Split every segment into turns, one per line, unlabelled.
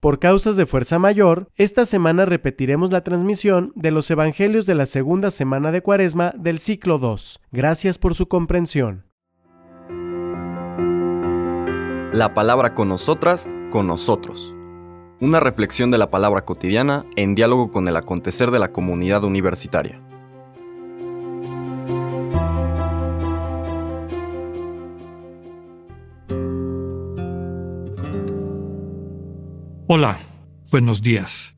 Por causas de fuerza mayor, esta semana repetiremos la transmisión de los Evangelios de la segunda semana de Cuaresma del ciclo 2. Gracias por su comprensión.
La palabra con nosotras, con nosotros. Una reflexión de la palabra cotidiana en diálogo con el acontecer de la comunidad universitaria.
Hola, buenos días.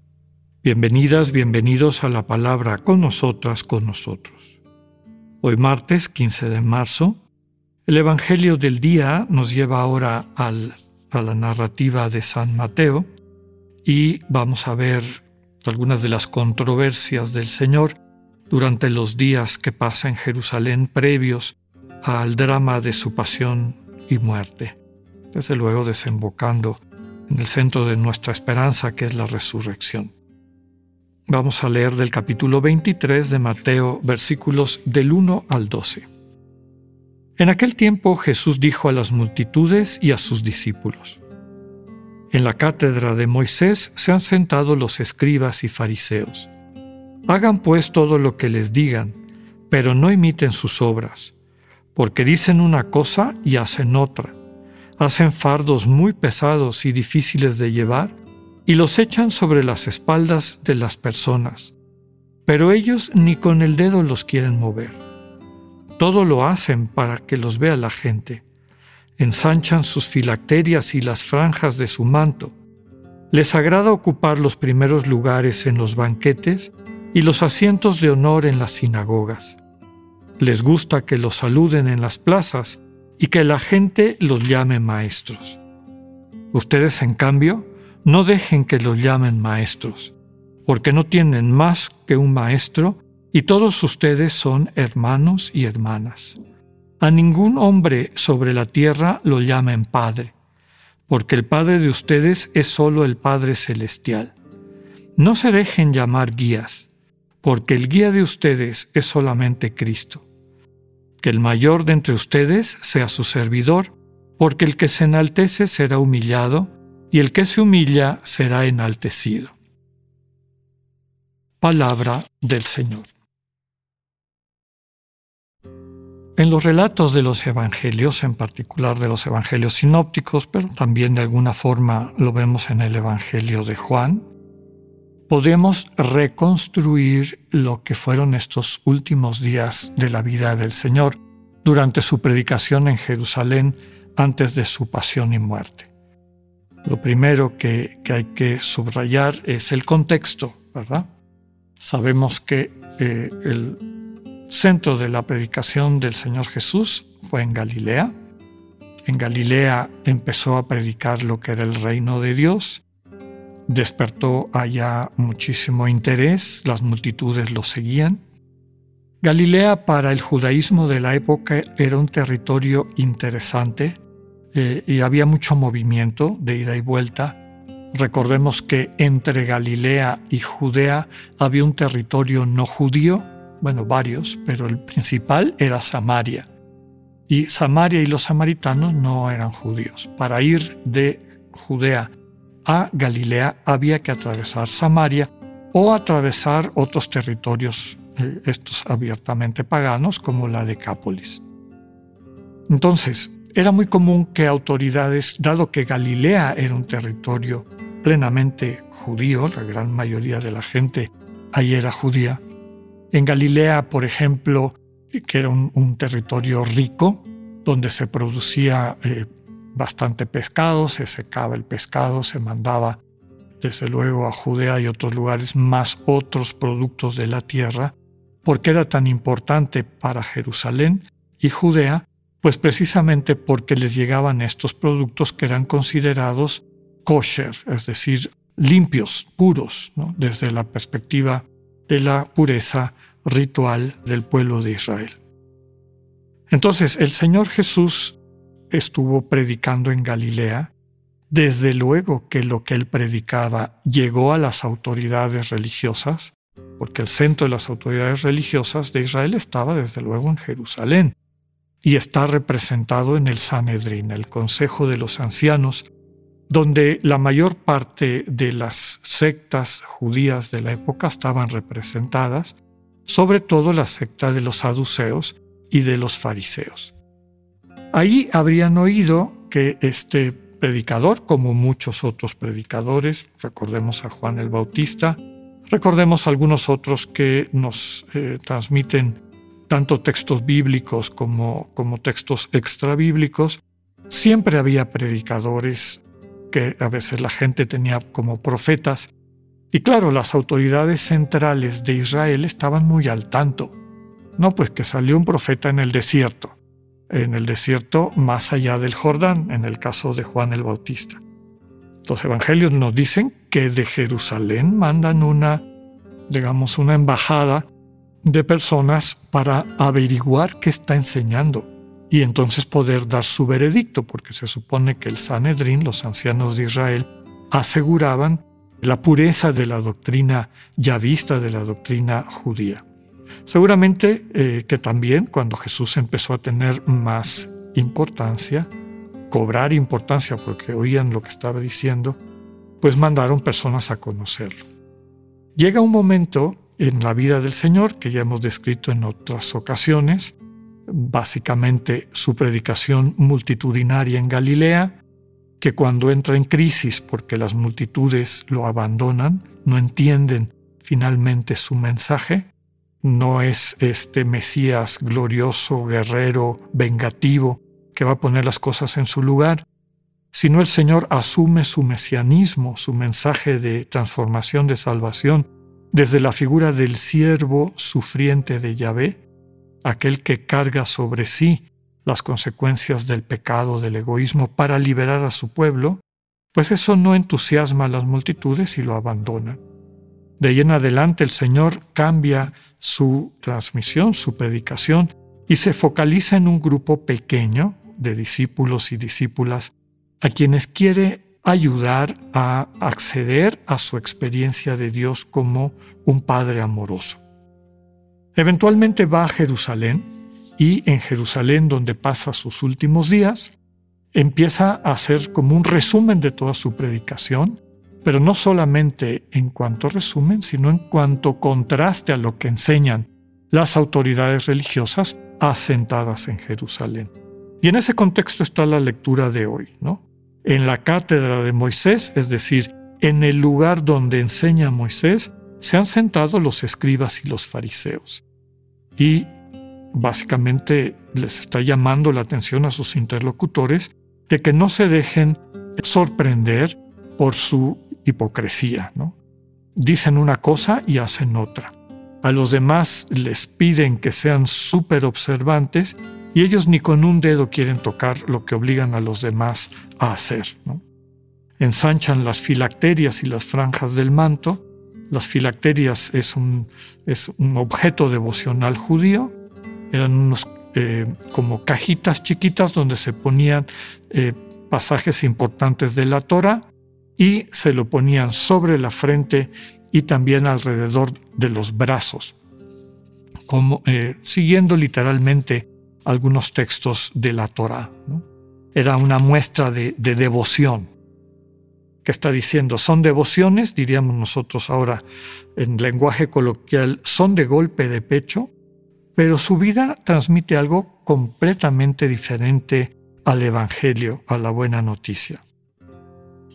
Bienvenidas, bienvenidos a la palabra con nosotras, con nosotros. Hoy martes 15 de marzo, el Evangelio del día nos lleva ahora a la narrativa de San Mateo y vamos a ver algunas de las controversias del Señor durante los días que pasa en Jerusalén previos al drama de su pasión y muerte, desde luego desembocando en el centro de nuestra esperanza, que es la resurrección. Vamos a leer del capítulo 23 de Mateo, versículos del 1 al 12. En aquel tiempo Jesús dijo a las multitudes y a sus discípulos, En la cátedra de Moisés se han sentado los escribas y fariseos. Hagan pues todo lo que les digan, pero no imiten sus obras, porque dicen una cosa y hacen otra hacen fardos muy pesados y difíciles de llevar y los echan sobre las espaldas de las personas, pero ellos ni con el dedo los quieren mover. Todo lo hacen para que los vea la gente. Ensanchan sus filacterias y las franjas de su manto. Les agrada ocupar los primeros lugares en los banquetes y los asientos de honor en las sinagogas. Les gusta que los saluden en las plazas y que la gente los llame maestros. Ustedes, en cambio, no dejen que los llamen maestros, porque no tienen más que un maestro y todos ustedes son hermanos y hermanas. A ningún hombre sobre la tierra lo llamen Padre, porque el Padre de ustedes es solo el Padre Celestial. No se dejen llamar guías, porque el guía de ustedes es solamente Cristo que el mayor de entre ustedes sea su servidor, porque el que se enaltece será humillado, y el que se humilla será enaltecido. Palabra del Señor. En los relatos de los evangelios, en particular de los evangelios sinópticos, pero también de alguna forma lo vemos en el evangelio de Juan, podemos reconstruir lo que fueron estos últimos días de la vida del Señor durante su predicación en Jerusalén antes de su pasión y muerte. Lo primero que, hay que subrayar es el contexto, ¿verdad? Sabemos que eh, el centro de la predicación del Señor Jesús fue en Galilea. En Galilea empezó a predicar lo que era el reino de Dios despertó allá muchísimo interés, las multitudes lo seguían. Galilea para el judaísmo de la época era un territorio interesante eh, y había mucho movimiento de ida y vuelta. Recordemos que entre Galilea y Judea había un territorio no judío, bueno, varios, pero el principal era Samaria. Y Samaria y los samaritanos no eran judíos. Para ir de Judea a Galilea había que atravesar Samaria o atravesar otros territorios, eh, estos abiertamente paganos, como la Decápolis. Entonces, era muy común que autoridades, dado que Galilea era un territorio plenamente judío, la gran mayoría de la gente ahí era judía, en Galilea, por ejemplo, que era un, territorio rico, donde se producía eh, bastante pescado, se secaba el pescado, se mandaba desde luego a Judea y otros lugares más otros productos de la tierra, porque era tan importante para Jerusalén y Judea, pues precisamente porque les llegaban estos productos que eran considerados kosher, es decir, limpios, puros, desde la perspectiva de la pureza ritual del pueblo de Israel. Entonces el Señor Jesús estuvo predicando en Galilea, desde luego que lo que él predicaba llegó a las autoridades religiosas, porque el centro de las autoridades religiosas de Israel estaba desde luego en Jerusalén y está representado en el Sanedrín, el Consejo de los Ancianos, donde la mayor parte de las sectas judías de la época estaban representadas, sobre todo la secta de los saduceos y de los fariseos. Ahí habrían oído que este predicador, como muchos otros predicadores, recordemos a Juan el Bautista, recordemos algunos otros que nos eh, transmiten tanto textos bíblicos como, como textos extrabíblicos, siempre había predicadores que a veces la gente tenía como profetas. Y claro, las autoridades centrales de Israel estaban muy al tanto. No, pues que salió un profeta en el desierto, en el desierto más allá del Jordán, en el caso de Juan el Bautista. Los evangelios nos dicen que de Jerusalén mandan una, digamos, una embajada de personas para averiguar qué está enseñando y entonces poder dar su veredicto, porque se supone que el Sanedrín, los ancianos de Israel, aseguraban la pureza de la doctrina ya vista de la doctrina judía. Seguramente eh, que también cuando Jesús empezó a tener más importancia, cobrar importancia porque oían lo que estaba diciendo, pues mandaron personas a conocerlo. Llega un momento en la vida del Señor, que ya hemos descrito en otras ocasiones, básicamente su predicación multitudinaria en Galilea, que cuando entra en crisis porque las multitudes lo abandonan, no entienden finalmente su mensaje, no es este Mesías glorioso, guerrero, vengativo, que va a poner las cosas en su lugar, sino el Señor asume su mesianismo, su mensaje de transformación, de salvación, desde la figura del siervo sufriente de Yahvé, aquel que carga sobre sí las consecuencias del pecado, del egoísmo, para liberar a su pueblo, pues eso no entusiasma a las multitudes y lo abandonan. De ahí en adelante el Señor cambia su transmisión, su predicación, y se focaliza en un grupo pequeño de discípulos y discípulas a quienes quiere ayudar a acceder a su experiencia de Dios como un Padre amoroso. Eventualmente va a Jerusalén y en Jerusalén, donde pasa sus últimos días, empieza a hacer como un resumen de toda su predicación, pero no solamente en cuanto resumen, sino en cuanto contraste a lo que enseñan las autoridades religiosas asentadas en Jerusalén. Y en ese contexto está la lectura de hoy, ¿no? En la cátedra de Moisés, es decir, en el lugar donde enseña Moisés, se han sentado los escribas y los fariseos. Y básicamente les está llamando la atención a sus interlocutores de que no se dejen sorprender por su hipocresía. ¿no? Dicen una cosa y hacen otra. A los demás les piden que sean súper observantes y ellos ni con un dedo quieren tocar lo que obligan a los demás a hacer. Ensanchan las filacterias y las franjas del manto las filacterias es un, es un objeto devocional judío. Eran unos eh, como cajitas chiquitas donde se ponían eh, pasajes importantes de la Torah y se lo ponían sobre la frente y también alrededor de los brazos, como eh, siguiendo literalmente algunos textos de la Torah. Era una muestra de devoción que está diciendo son devociones, diríamos nosotros ahora en lenguaje coloquial, son de golpe de pecho, pero su vida transmite algo completamente diferente al Evangelio, a la buena noticia.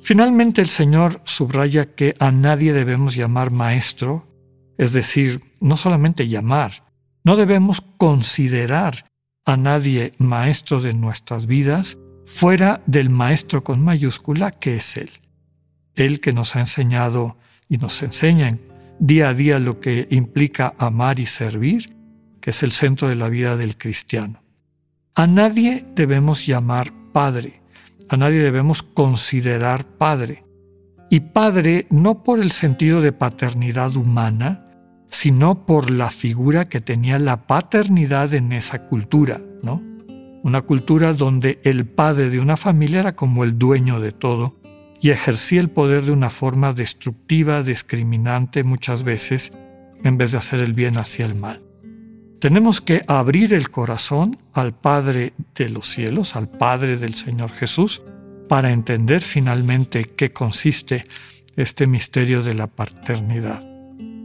Finalmente el Señor subraya que a nadie debemos llamar maestro, es decir, no solamente llamar, no debemos considerar a nadie maestro de nuestras vidas fuera del maestro con mayúscula que es Él. Él que nos ha enseñado y nos enseña día a día lo que implica amar y servir, que es el centro de la vida del cristiano. A nadie debemos llamar padre, a nadie debemos considerar padre. Y padre no por el sentido de paternidad humana, sino por la figura que tenía la paternidad en esa cultura, ¿no? Una cultura donde el padre de una familia era como el dueño de todo y ejercía el poder de una forma destructiva, discriminante muchas veces, en vez de hacer el bien hacia el mal. Tenemos que abrir el corazón al Padre de los cielos, al Padre del Señor Jesús, para entender finalmente qué consiste este misterio de la paternidad.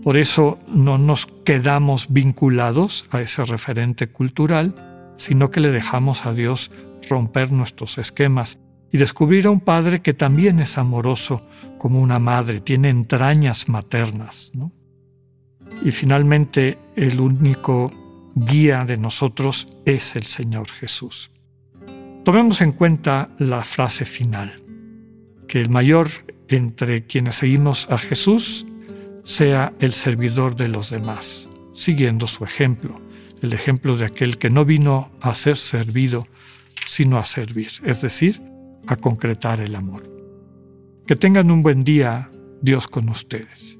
Por eso no nos quedamos vinculados a ese referente cultural, sino que le dejamos a Dios romper nuestros esquemas y descubrir a un padre que también es amoroso como una madre, tiene entrañas maternas. Y finalmente el único guía de nosotros es el Señor Jesús. Tomemos en cuenta la frase final, que el mayor entre quienes seguimos a Jesús sea el servidor de los demás, siguiendo su ejemplo, el ejemplo de aquel que no vino a ser servido, sino a servir, es decir, a concretar el amor. Que tengan un buen día, Dios con ustedes.